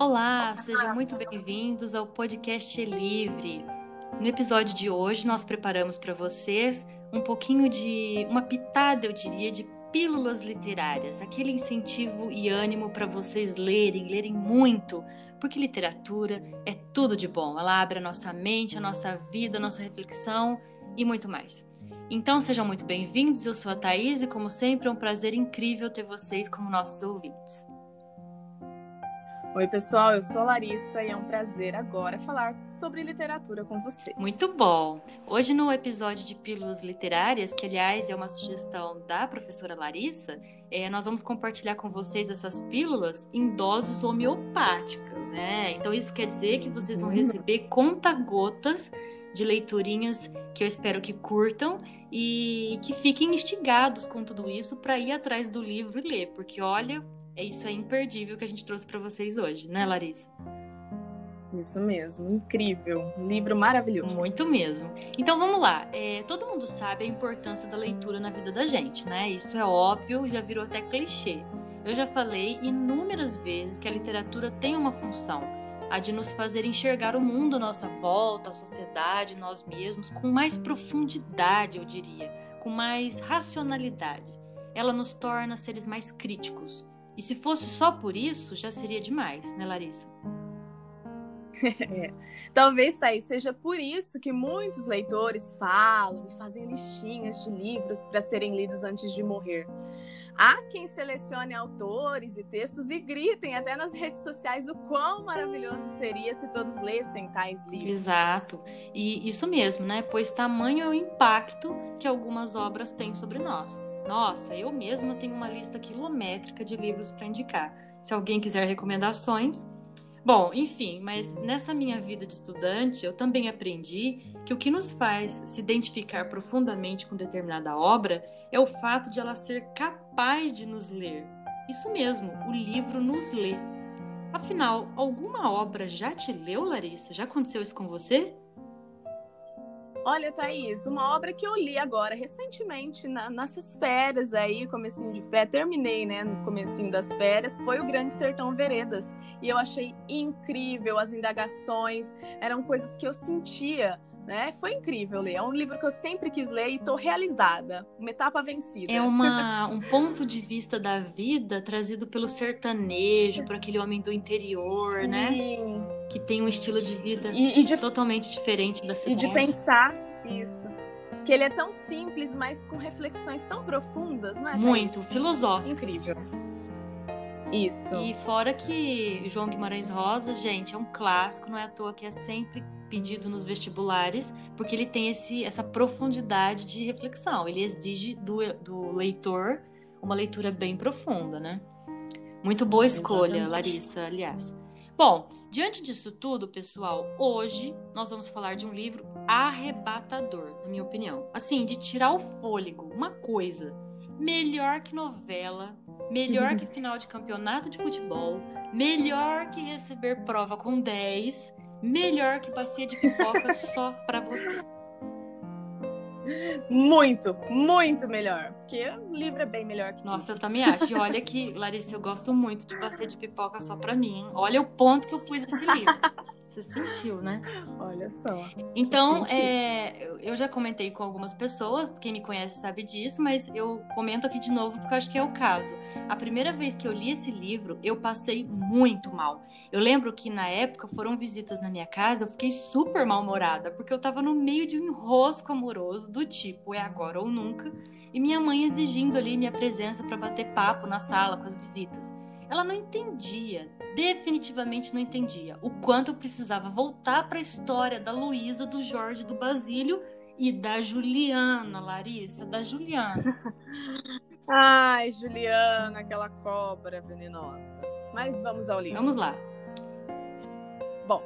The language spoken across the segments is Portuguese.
Olá, sejam muito bem-vindos ao podcast Livre. No episódio de hoje, nós preparamos para vocês um pouquinho de uma pitada, eu diria, de pílulas literárias, aquele incentivo e ânimo para vocês lerem, lerem muito, porque literatura é tudo de bom. Ela abre a nossa mente, a nossa vida, a nossa reflexão e muito mais. Então sejam muito bem-vindos, eu sou a Thaís e, como sempre, é um prazer incrível ter vocês como nossos ouvintes. Oi, pessoal, eu sou Larissa e é um prazer agora falar sobre literatura com vocês. Muito bom! Hoje, no episódio de Pílulas Literárias, que aliás é uma sugestão da professora Larissa, é, nós vamos compartilhar com vocês essas pílulas em doses homeopáticas, né? Então, isso quer dizer que vocês vão receber conta-gotas de leiturinhas que eu espero que curtam e que fiquem instigados com tudo isso para ir atrás do livro e ler, porque olha, isso é imperdível que a gente trouxe para vocês hoje, né, Larissa? Isso mesmo, incrível, um livro maravilhoso. Muito mesmo. Então vamos lá. É, todo mundo sabe a importância da leitura na vida da gente, né? Isso é óbvio, já virou até clichê. Eu já falei inúmeras vezes que a literatura tem uma função a de nos fazer enxergar o mundo à nossa volta, a sociedade, nós mesmos, com mais profundidade, eu diria, com mais racionalidade. Ela nos torna seres mais críticos. E se fosse só por isso, já seria demais, né, Larissa? É. Talvez, Thaís, seja por isso que muitos leitores falam e fazem listinhas de livros para serem lidos antes de morrer. Há quem selecione autores e textos e gritem até nas redes sociais o quão maravilhoso seria se todos lessem tais livros. Exato. E isso mesmo, né? Pois tamanho é o impacto que algumas obras têm sobre nós. Nossa, eu mesma tenho uma lista quilométrica de livros para indicar. Se alguém quiser recomendações, Bom, enfim, mas nessa minha vida de estudante, eu também aprendi que o que nos faz se identificar profundamente com determinada obra é o fato de ela ser capaz de nos ler. Isso mesmo, o livro nos lê. Afinal, alguma obra já te leu, Larissa? Já aconteceu isso com você? Olha, Thaís, uma obra que eu li agora, recentemente, na, nessas férias aí, comecinho de férias, terminei, né, no comecinho das férias, foi o Grande Sertão Veredas. E eu achei incrível as indagações, eram coisas que eu sentia, né? Foi incrível ler. É um livro que eu sempre quis ler e tô realizada. Uma etapa vencida. É uma, um ponto de vista da vida trazido pelo sertanejo, por aquele homem do interior, né? Sim. Que tem um estilo de vida e, e de, totalmente diferente da cidade. E de pensar isso. Que ele é tão simples, mas com reflexões tão profundas, não é? Muito, filosófico. Incrível. Isso. E fora que João Guimarães Rosa, gente, é um clássico, não é à toa que é sempre pedido nos vestibulares, porque ele tem esse, essa profundidade de reflexão. Ele exige do, do leitor uma leitura bem profunda, né? Muito boa escolha, Exatamente. Larissa, aliás. Bom, diante disso tudo, pessoal, hoje nós vamos falar de um livro arrebatador, na minha opinião. Assim, de tirar o fôlego, uma coisa melhor que novela, melhor que final de campeonato de futebol, melhor que receber prova com 10, melhor que bacia de pipoca só para você. Muito, muito melhor. Porque o livro é bem melhor que Nossa, eu também acho. E olha que, Larissa, eu gosto muito de bacia de pipoca só pra mim. Hein? Olha o ponto que eu pus esse livro. Você sentiu, né? Olha só. Então, é, eu já comentei com algumas pessoas, quem me conhece sabe disso, mas eu comento aqui de novo porque eu acho que é o caso. A primeira vez que eu li esse livro, eu passei muito mal. Eu lembro que na época foram visitas na minha casa, eu fiquei super mal-humorada, porque eu tava no meio de um enrosco amoroso do tipo é agora ou nunca, e minha mãe exigindo ali minha presença para bater papo na sala com as visitas ela não entendia, definitivamente não entendia, o quanto eu precisava voltar para a história da Luísa, do Jorge, do Basílio e da Juliana, Larissa, da Juliana. Ai, Juliana, aquela cobra venenosa. Mas vamos ao livro. Vamos lá. Bom,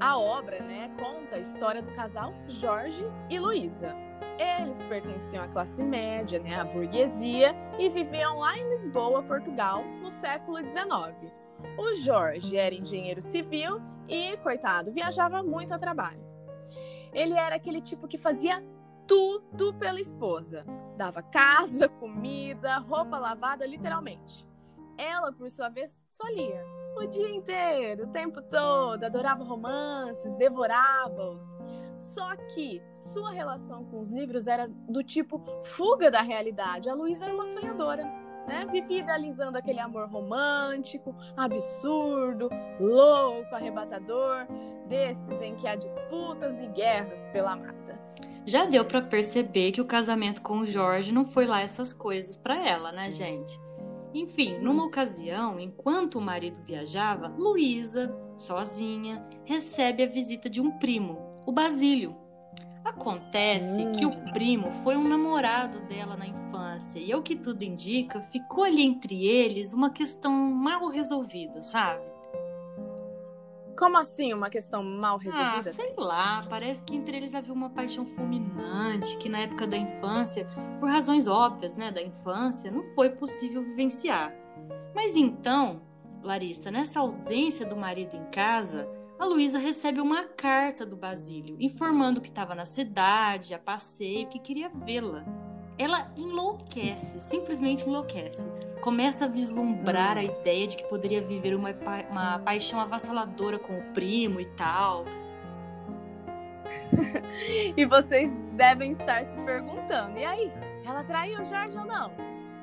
a obra, né, conta a história do casal Jorge e Luísa eles pertenciam à classe média, né, à burguesia, e viviam lá em Lisboa, Portugal, no século XIX. O Jorge era engenheiro civil e, coitado, viajava muito a trabalho. Ele era aquele tipo que fazia tudo pela esposa. Dava casa, comida, roupa lavada, literalmente. Ela, por sua vez, só lia o dia inteiro, o tempo todo, adorava romances, devorava-os. Só que sua relação com os livros era do tipo fuga da realidade. A Luísa era uma sonhadora. Né? Vivia idealizando aquele amor romântico, absurdo, louco, arrebatador, desses em que há disputas e guerras pela mata. Já deu para perceber que o casamento com o Jorge não foi lá essas coisas para ela, né, gente? Enfim, numa ocasião, enquanto o marido viajava, Luísa, sozinha, recebe a visita de um primo, o Basílio. Acontece que o primo foi um namorado dela na infância e, ao que tudo indica, ficou ali entre eles uma questão mal resolvida, sabe? Como assim uma questão mal resolvida? Ah, sei lá, parece que entre eles havia uma paixão fulminante que na época da infância, por razões óbvias, né, da infância, não foi possível vivenciar. Mas então, Larissa, nessa ausência do marido em casa, a Luísa recebe uma carta do Basílio informando que estava na cidade, a passeio, que queria vê-la ela enlouquece, simplesmente enlouquece. Começa a vislumbrar a ideia de que poderia viver uma, pa uma paixão avassaladora com o primo e tal. e vocês devem estar se perguntando: e aí? Ela traiu o Jorge ou não?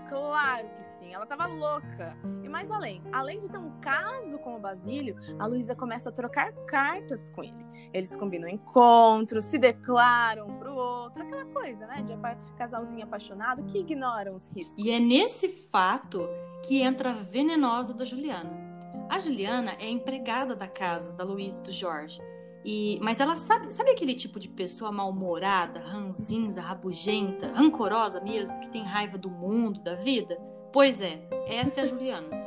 Claro que sim, ela tava louca. E mais além, além de ter um caso com o Basílio, a Luísa começa a trocar cartas com ele. Eles combinam encontros, se declaram pro outro, aquela coisa, né? De casalzinho apaixonado que ignoram os riscos. E é nesse fato que entra a venenosa da Juliana. A Juliana é empregada da casa da Luísa e do Jorge. E, mas ela sabe, sabe aquele tipo de pessoa mal-humorada, ranzinza, rabugenta, rancorosa mesmo, que tem raiva do mundo, da vida? Pois é, essa é a Juliana.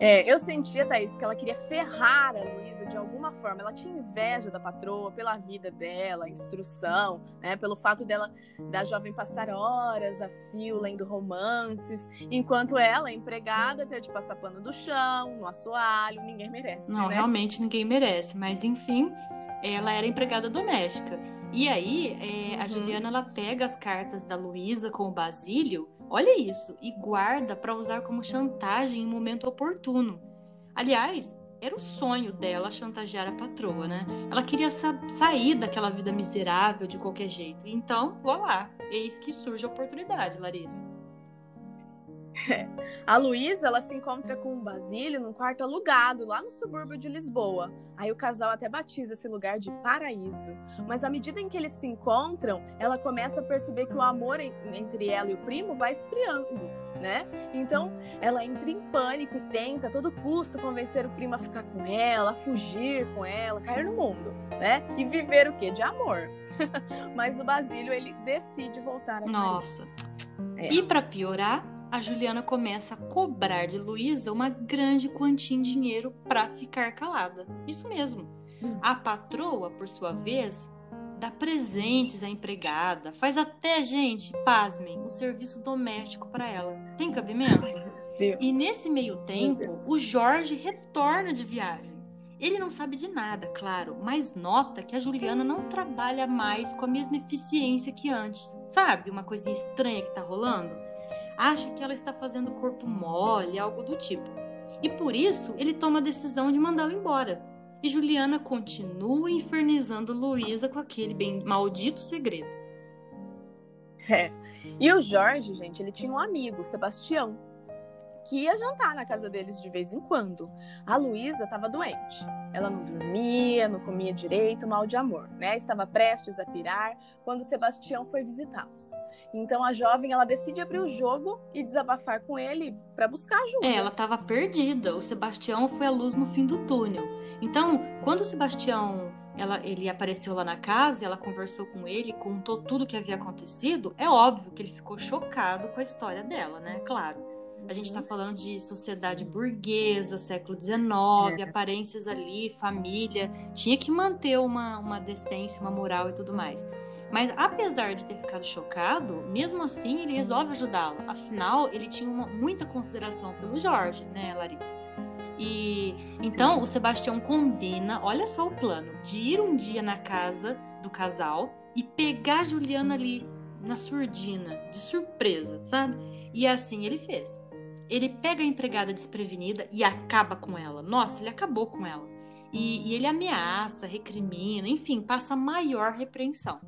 É, eu sentia, Thaís, que ela queria ferrar a Luísa de alguma forma. Ela tinha inveja da patroa pela vida dela, instrução, né? Pelo fato dela, da jovem passar horas a fio lendo romances, enquanto ela, empregada, ter de passar pano do chão, no assoalho, ninguém merece. Não, né? realmente ninguém merece. Mas enfim, ela era empregada doméstica. E aí, é, a uhum. Juliana ela pega as cartas da Luísa com o Basílio Olha isso, e guarda para usar como chantagem em momento oportuno. Aliás, era o sonho dela chantagear a patroa, né? Ela queria sa sair daquela vida miserável de qualquer jeito. Então, vou lá. Eis que surge a oportunidade, Larissa. A Luísa, ela se encontra com o Basílio num quarto alugado lá no subúrbio de Lisboa. Aí o casal até batiza esse lugar de paraíso. Mas à medida em que eles se encontram, ela começa a perceber que o amor entre ela e o primo vai esfriando, né? Então, ela entra em pânico e tenta a todo custo convencer o primo a ficar com ela, a fugir com ela, cair no mundo, né? E viver o quê? De amor. Mas o Basílio, ele decide voltar a Nossa. É. E para piorar, a Juliana começa a cobrar de Luísa uma grande quantia em dinheiro para ficar calada. Isso mesmo. Hum. A patroa, por sua vez, dá presentes à empregada, faz até, gente, pasmem, o serviço doméstico para ela. Tem cabimento? E nesse meio tempo, o Jorge retorna de viagem. Ele não sabe de nada, claro, mas nota que a Juliana não trabalha mais com a mesma eficiência que antes. Sabe uma coisinha estranha que tá rolando? Acha que ela está fazendo corpo mole, algo do tipo. E por isso ele toma a decisão de mandá-la embora. E Juliana continua infernizando Luísa com aquele bem maldito segredo. É. E o Jorge, gente, ele tinha um amigo, Sebastião, que ia jantar na casa deles de vez em quando. A Luísa estava doente. Ela não dormia, não comia direito, mal de amor, né? Estava prestes a pirar quando Sebastião foi visitá-los. Então a jovem ela decide abrir o jogo e desabafar com ele para buscar ajuda. É, ela estava perdida. O Sebastião foi a luz no fim do túnel. Então, quando o Sebastião ela, ele apareceu lá na casa, ela conversou com ele, contou tudo o que havia acontecido. É óbvio que ele ficou chocado com a história dela, né? Claro. A gente está uhum. falando de sociedade burguesa, século XIX, é. aparências ali, família. Tinha que manter uma, uma decência, uma moral e tudo mais. Mas apesar de ter ficado chocado, mesmo assim ele resolve ajudá-la. Afinal, ele tinha uma, muita consideração pelo Jorge, né, Larissa? E então o Sebastião combina, olha só o plano, de ir um dia na casa do casal e pegar a Juliana ali na surdina, de surpresa, sabe? E assim ele fez. Ele pega a empregada desprevenida e acaba com ela. Nossa, ele acabou com ela. E, e ele ameaça, recrimina, enfim, passa maior repreensão.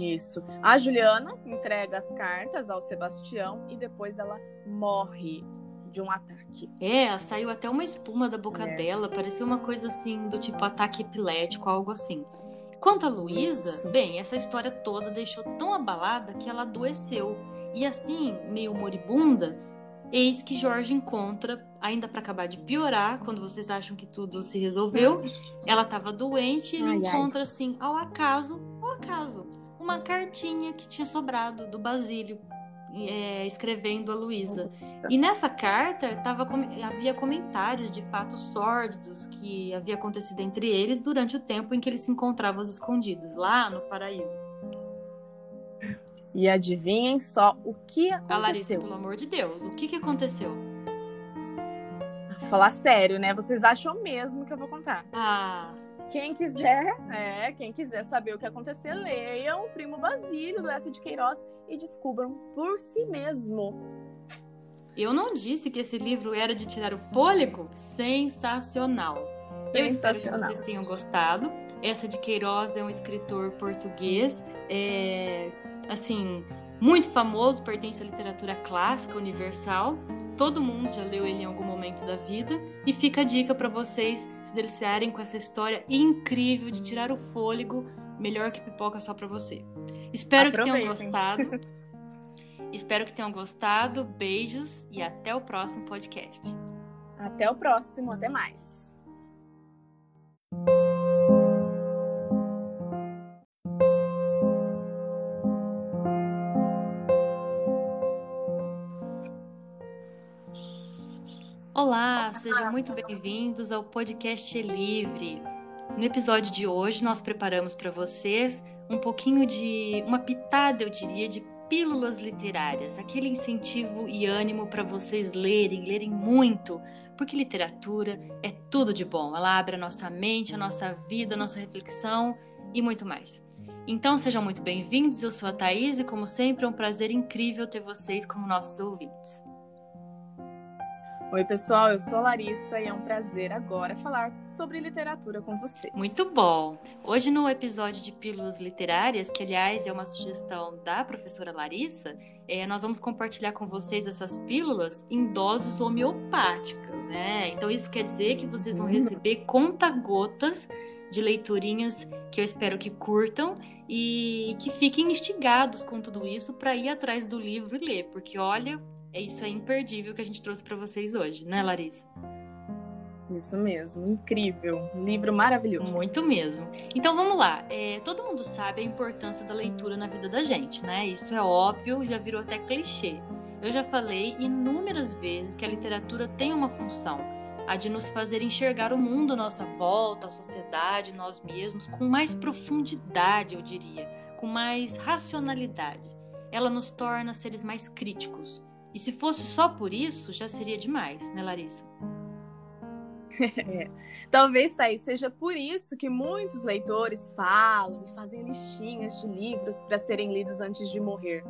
Isso. A Juliana entrega as cartas ao Sebastião e depois ela morre de um ataque. É, saiu até uma espuma da boca é. dela, parecia uma coisa assim do tipo ataque epilético, algo assim. Quanto a Luísa, bem, essa história toda deixou tão abalada que ela adoeceu. E assim, meio moribunda, eis que Jorge encontra, ainda para acabar de piorar, quando vocês acham que tudo se resolveu, ela estava doente e ele ai, encontra ai. assim, ao acaso, ao acaso, uma cartinha que tinha sobrado do Basílio é, escrevendo a Luísa. E nessa carta tava, havia comentários de fatos sórdidos que havia acontecido entre eles durante o tempo em que eles se encontravam escondidos, lá no paraíso. E adivinhem só o que aconteceu. A Larissa, pelo amor de Deus, o que, que aconteceu? Falar sério, né? Vocês acham mesmo que eu vou contar? Ah. Quem quiser, é, quem quiser saber o que aconteceu, leiam o Primo Basílio do S de Queiroz e descubram por si mesmo. Eu não disse que esse livro era de tirar o fôlego? Sensacional. Eu espero que vocês tenham gostado. Essa de Queiroz é um escritor português, é, assim, muito famoso, pertence à literatura clássica universal. Todo mundo já leu ele em algum momento da vida. E fica a dica para vocês se deliciarem com essa história incrível de tirar o fôlego, melhor que pipoca só para você. Espero que tenham gostado. Espero que tenham gostado. Beijos e até o próximo podcast. Até o próximo, até mais. Olá, sejam muito bem-vindos ao podcast Livre. No episódio de hoje, nós preparamos para vocês um pouquinho de uma pitada, eu diria, de pílulas literárias, aquele incentivo e ânimo para vocês lerem, lerem muito, porque literatura é tudo de bom. Ela abre a nossa mente, a nossa vida, a nossa reflexão e muito mais. Então sejam muito bem-vindos, eu sou a Thaís e como sempre é um prazer incrível ter vocês como nossos ouvintes. Oi, pessoal, eu sou Larissa e é um prazer agora falar sobre literatura com vocês. Muito bom! Hoje, no episódio de Pílulas Literárias, que aliás é uma sugestão da professora Larissa, é, nós vamos compartilhar com vocês essas pílulas em doses homeopáticas, né? Então, isso quer dizer que vocês vão uhum. receber conta-gotas de leiturinhas que eu espero que curtam e que fiquem instigados com tudo isso para ir atrás do livro e ler, porque olha, isso é imperdível que a gente trouxe para vocês hoje, né, Larissa? Isso mesmo, incrível, um livro maravilhoso. Muito mesmo. Então vamos lá. É, todo mundo sabe a importância da leitura na vida da gente, né? Isso é óbvio, já virou até clichê. Eu já falei inúmeras vezes que a literatura tem uma função, a de nos fazer enxergar o mundo à nossa volta, a sociedade, nós mesmos, com mais profundidade, eu diria, com mais racionalidade. Ela nos torna seres mais críticos, e se fosse só por isso, já seria demais, né, Larissa? É. Talvez, Thaís, seja por isso que muitos leitores falam e fazem listinhas de livros para serem lidos antes de morrer.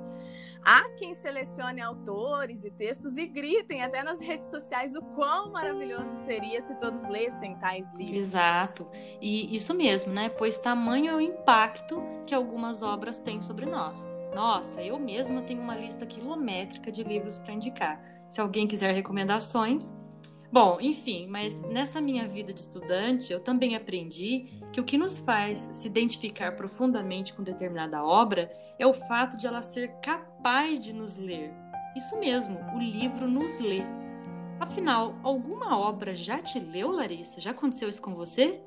Há quem selecione autores e textos e gritem até nas redes sociais o quão maravilhoso seria se todos lessem tais livros. Exato. E isso mesmo, né? Pois tamanho é o impacto que algumas obras têm sobre nós. Nossa, eu mesma tenho uma lista quilométrica de livros para indicar. Se alguém quiser recomendações. Bom, enfim, mas nessa minha vida de estudante, eu também aprendi que o que nos faz se identificar profundamente com determinada obra é o fato de ela ser capaz de nos ler. Isso mesmo, o livro nos lê. Afinal, alguma obra já te leu, Larissa? Já aconteceu isso com você?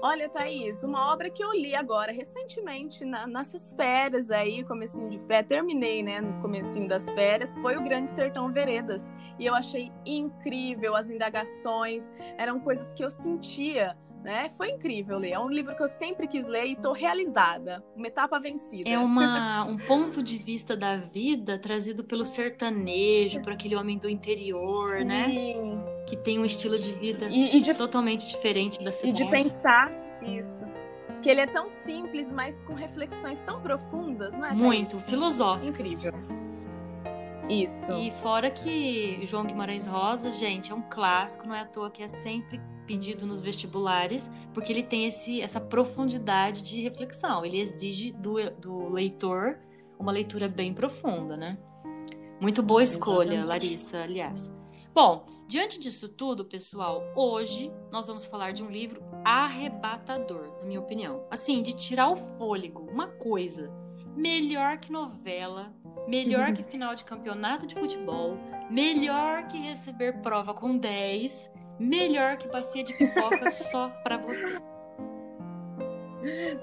Olha, Thaís, uma obra que eu li agora, recentemente, na, nessas férias aí, comecinho de férias, terminei, né, no comecinho das férias, foi o Grande Sertão Veredas. E eu achei incrível as indagações, eram coisas que eu sentia né? Foi incrível ler. É um livro que eu sempre quis ler e estou realizada. Uma etapa vencida. É uma, um ponto de vista da vida trazido pelo sertanejo, por aquele homem do interior, né? Sim. Que tem um estilo de vida e, e de, totalmente diferente da cidade. E de pensar isso. Que ele é tão simples, mas com reflexões tão profundas, não é? Muito, filosóficas. Incrível. Isso. E fora que João Guimarães Rosa, gente, é um clássico, não é à toa que é sempre pedido nos vestibulares, porque ele tem esse, essa profundidade de reflexão. Ele exige do, do leitor uma leitura bem profunda, né? Muito boa escolha, Exatamente. Larissa, aliás. Bom, diante disso tudo, pessoal, hoje nós vamos falar de um livro arrebatador, na minha opinião. Assim, de tirar o fôlego, uma coisa melhor que novela, melhor que final de campeonato de futebol, melhor que receber prova com 10, melhor que bacia de pipoca só para você.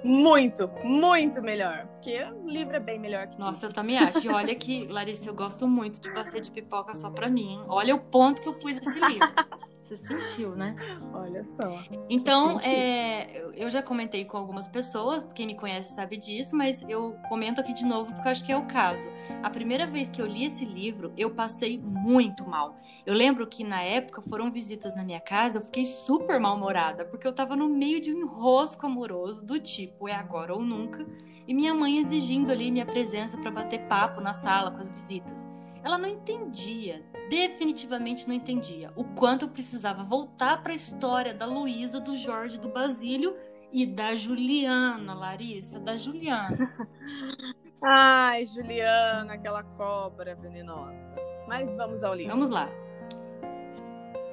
Muito, muito melhor. Porque o livro é bem melhor que Nossa, tudo. eu também acho. E olha que, Larissa, eu gosto muito de bacia de pipoca só pra mim. Hein? Olha o ponto que eu pus esse livro. Você sentiu, né? Olha só. Então, é, eu já comentei com algumas pessoas, quem me conhece sabe disso, mas eu comento aqui de novo porque eu acho que é o caso. A primeira vez que eu li esse livro, eu passei muito mal. Eu lembro que na época foram visitas na minha casa, eu fiquei super mal-humorada, porque eu tava no meio de um enrosco amoroso do tipo é agora ou nunca, e minha mãe exigindo ali minha presença para bater papo na sala com as visitas ela não entendia, definitivamente não entendia, o quanto eu precisava voltar para a história da Luísa, do Jorge, do Basílio e da Juliana, Larissa, da Juliana. Ai, Juliana, aquela cobra venenosa. Mas vamos ao livro. Vamos lá.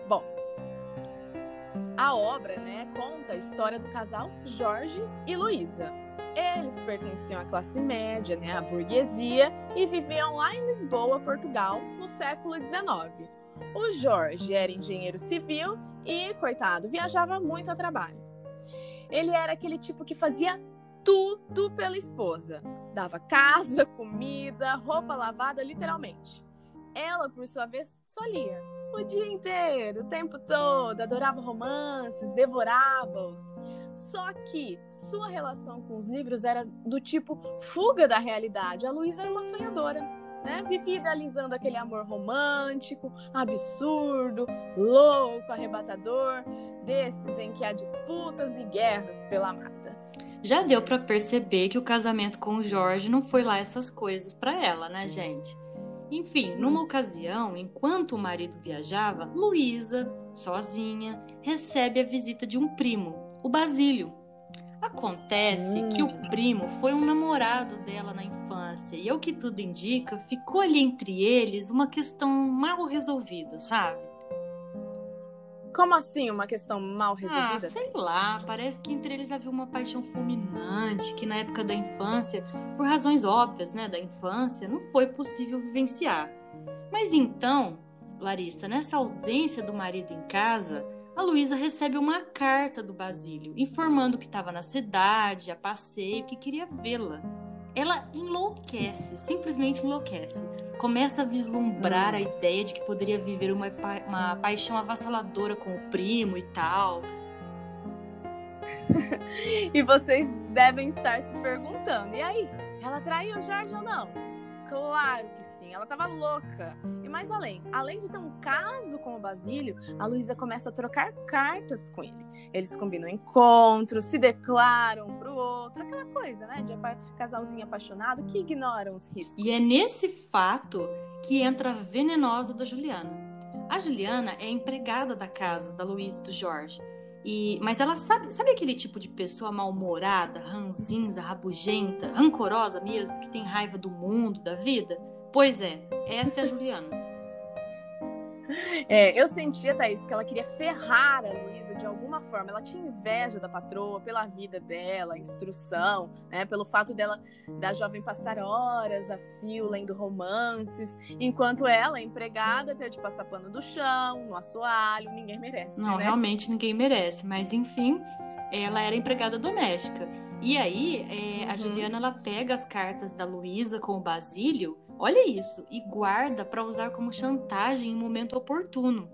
Bom, a obra, né, conta a história do casal Jorge e Luísa eles pertenciam à classe média, né, à burguesia, e viviam lá em Lisboa, Portugal, no século XIX. O Jorge era engenheiro civil e, coitado, viajava muito a trabalho. Ele era aquele tipo que fazia tudo pela esposa. Dava casa, comida, roupa lavada, literalmente. Ela, por sua vez, só lia. O dia inteiro, o tempo todo, adorava romances, devorava-os. Só que sua relação com os livros era do tipo fuga da realidade. A Luísa era uma sonhadora. Né? Vivia idealizando aquele amor romântico, absurdo, louco, arrebatador, desses em que há disputas e guerras pela mata. Já deu para perceber que o casamento com o Jorge não foi lá essas coisas para ela, né, gente? Enfim, numa ocasião, enquanto o marido viajava, Luísa, sozinha, recebe a visita de um primo, o Basílio. Acontece hum. que o primo foi um namorado dela na infância e, ao que tudo indica, ficou ali entre eles uma questão mal resolvida, sabe? Como assim uma questão mal resolvida? Ah, sei lá, parece que entre eles havia uma paixão fulminante que na época da infância, por razões óbvias, né, da infância, não foi possível vivenciar. Mas então, Larissa, nessa ausência do marido em casa, a Luísa recebe uma carta do Basílio informando que estava na cidade, a passeio, que queria vê-la ela enlouquece, simplesmente enlouquece. Começa a vislumbrar a ideia de que poderia viver uma, pa uma paixão avassaladora com o primo e tal. e vocês devem estar se perguntando: e aí? Ela traiu o Jorge ou não? Claro que sim, ela tava louca. E mais além, além de ter um caso com o Basílio, a Luísa começa a trocar cartas com ele. Eles combinam encontros, se declaram um pro outro, aquela coisa, né? De casalzinho apaixonado que ignoram os riscos. E é nesse fato que entra a venenosa da Juliana. A Juliana é empregada da casa da Luísa e do Jorge. E, mas ela sabe, sabe aquele tipo de pessoa mal-humorada, ranzinza, rabugenta, rancorosa mesmo, que tem raiva do mundo, da vida? Pois é, essa é a Juliana. É, eu sentia, Thaís, que ela queria ferrar a Luísa de alguma forma. Ela tinha inveja da patroa pela vida dela, instrução, né? Pelo fato dela, da jovem passar horas a fio lendo romances, enquanto ela, empregada, ter de passar pano do chão, no assoalho, ninguém merece. Não, né? realmente ninguém merece. Mas enfim, ela era empregada doméstica. E aí, é, a uhum. Juliana ela pega as cartas da Luísa com o Basílio Olha isso, e guarda para usar como chantagem em momento oportuno.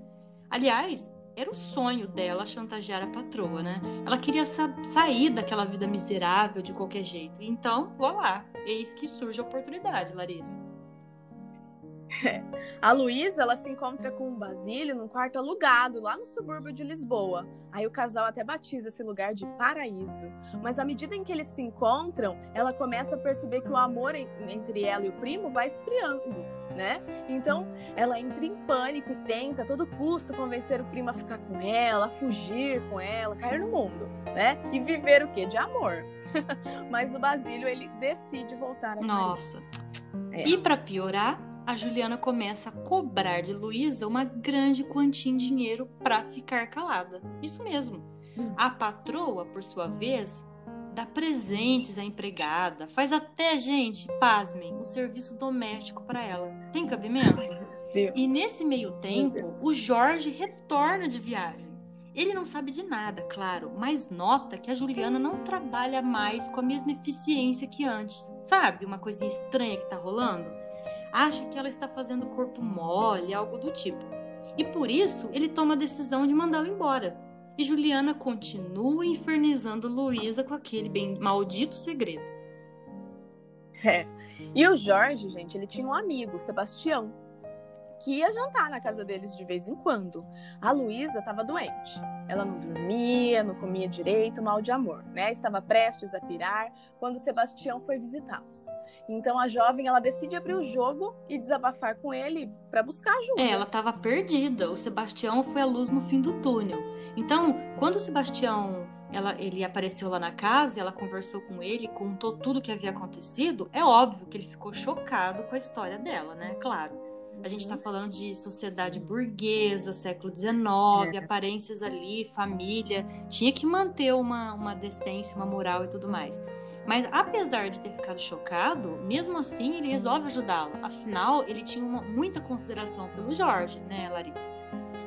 Aliás, era o sonho dela chantagear a patroa, né? Ela queria sa sair daquela vida miserável de qualquer jeito. Então, vou lá. Eis que surge a oportunidade, Larissa. A Luísa, ela se encontra com o Basílio num quarto alugado lá no subúrbio de Lisboa. Aí o casal até batiza esse lugar de paraíso. Mas à medida em que eles se encontram, ela começa a perceber que o amor entre ela e o primo vai esfriando, né? Então, ela entra em pânico e tenta a todo custo convencer o primo a ficar com ela, a fugir com ela, cair no mundo, né? E viver o quê? De amor. Mas o Basílio, ele decide voltar a Nossa. É. E para piorar, a Juliana começa a cobrar de Luísa uma grande quantia em dinheiro para ficar calada. Isso mesmo. Hum. A patroa, por sua vez, dá presentes à empregada, faz até, gente, pasmem, o um serviço doméstico para ela. Tem cabimento? E nesse meio tempo, o Jorge retorna de viagem. Ele não sabe de nada, claro, mas nota que a Juliana não trabalha mais com a mesma eficiência que antes. Sabe? Uma coisinha estranha que tá rolando acha que ela está fazendo corpo mole, algo do tipo. E por isso ele toma a decisão de mandá-la embora. E Juliana continua infernizando Luísa com aquele bem maldito segredo. É. E o Jorge, gente, ele tinha um amigo, Sebastião, que ia jantar na casa deles de vez em quando. A Luísa estava doente. Ela não dormia, não comia direito, mal de amor, né? Estava prestes a pirar quando Sebastião foi visitá-los. Então a jovem ela decide abrir o jogo e desabafar com ele para buscar ajuda. É, ela estava perdida. O Sebastião foi a luz no fim do túnel. Então, quando o Sebastião ela, ele apareceu lá na casa, ela conversou com ele, contou tudo o que havia acontecido. É óbvio que ele ficou chocado com a história dela, né? Claro. A gente está falando de sociedade burguesa, século XIX, é. aparências ali, família. Tinha que manter uma, uma decência, uma moral e tudo mais. Mas apesar de ter ficado chocado, mesmo assim ele resolve ajudá-la. Afinal, ele tinha uma, muita consideração pelo Jorge, né, Larissa?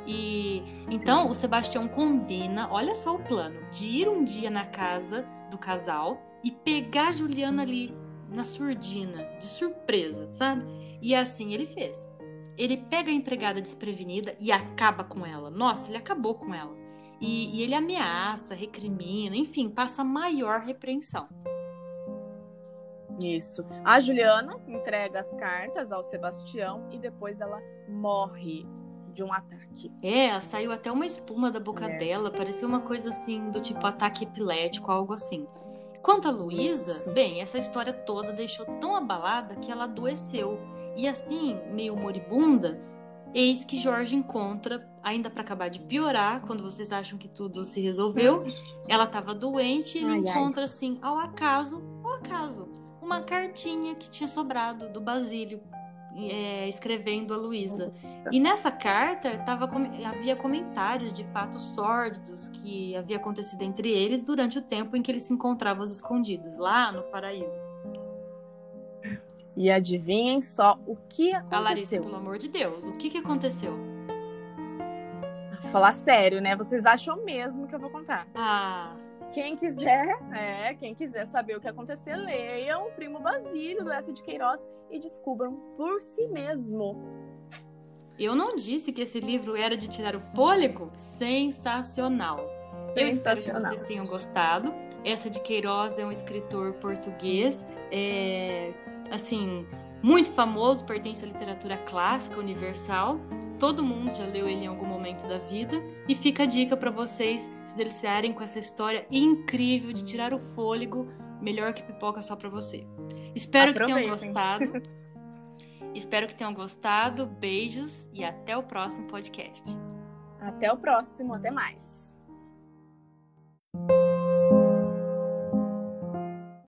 E então o Sebastião combina, olha só o plano, de ir um dia na casa do casal e pegar a Juliana ali na surdina, de surpresa, sabe? E assim ele fez. Ele pega a empregada desprevenida e acaba com ela. Nossa, ele acabou com ela. E, e ele ameaça, recrimina, enfim, passa maior repreensão. Isso. A Juliana entrega as cartas ao Sebastião e depois ela morre de um ataque. É, saiu até uma espuma da boca é. dela, parecia uma coisa assim do tipo ataque epilético, algo assim. Quanto a Luísa, bem, essa história toda deixou tão abalada que ela adoeceu. E assim, meio moribunda, eis que Jorge encontra, ainda para acabar de piorar, quando vocês acham que tudo se resolveu, ela estava doente e ele ai, encontra ai. assim, ao acaso, ao acaso, uma cartinha que tinha sobrado do Basílio. É, escrevendo a Luísa. E nessa carta tava, havia comentários de fatos sórdidos que havia acontecido entre eles durante o tempo em que eles se encontravam escondidos, lá no paraíso. E adivinhem só o que aconteceu. A Larissa, pelo amor de Deus, o que, que aconteceu? Falar sério, né? Vocês acham mesmo que eu vou contar? Ah. Quem quiser, é, quem quiser saber o que aconteceu, leiam o Primo Basílio do S de Queiroz e descubram por si mesmo. Eu não disse que esse livro era de tirar o fôlego? Sensacional. Eu espero que vocês tenham gostado. Essa de Queiroz é um escritor português, é, assim, muito famoso, pertence à literatura clássica universal. Todo mundo já leu ele em algum momento da vida. E fica a dica para vocês se deliciarem com essa história incrível de tirar o fôlego, melhor que pipoca só para você. Espero que tenham gostado. Espero que tenham gostado. Beijos e até o próximo podcast. Até o próximo, até mais.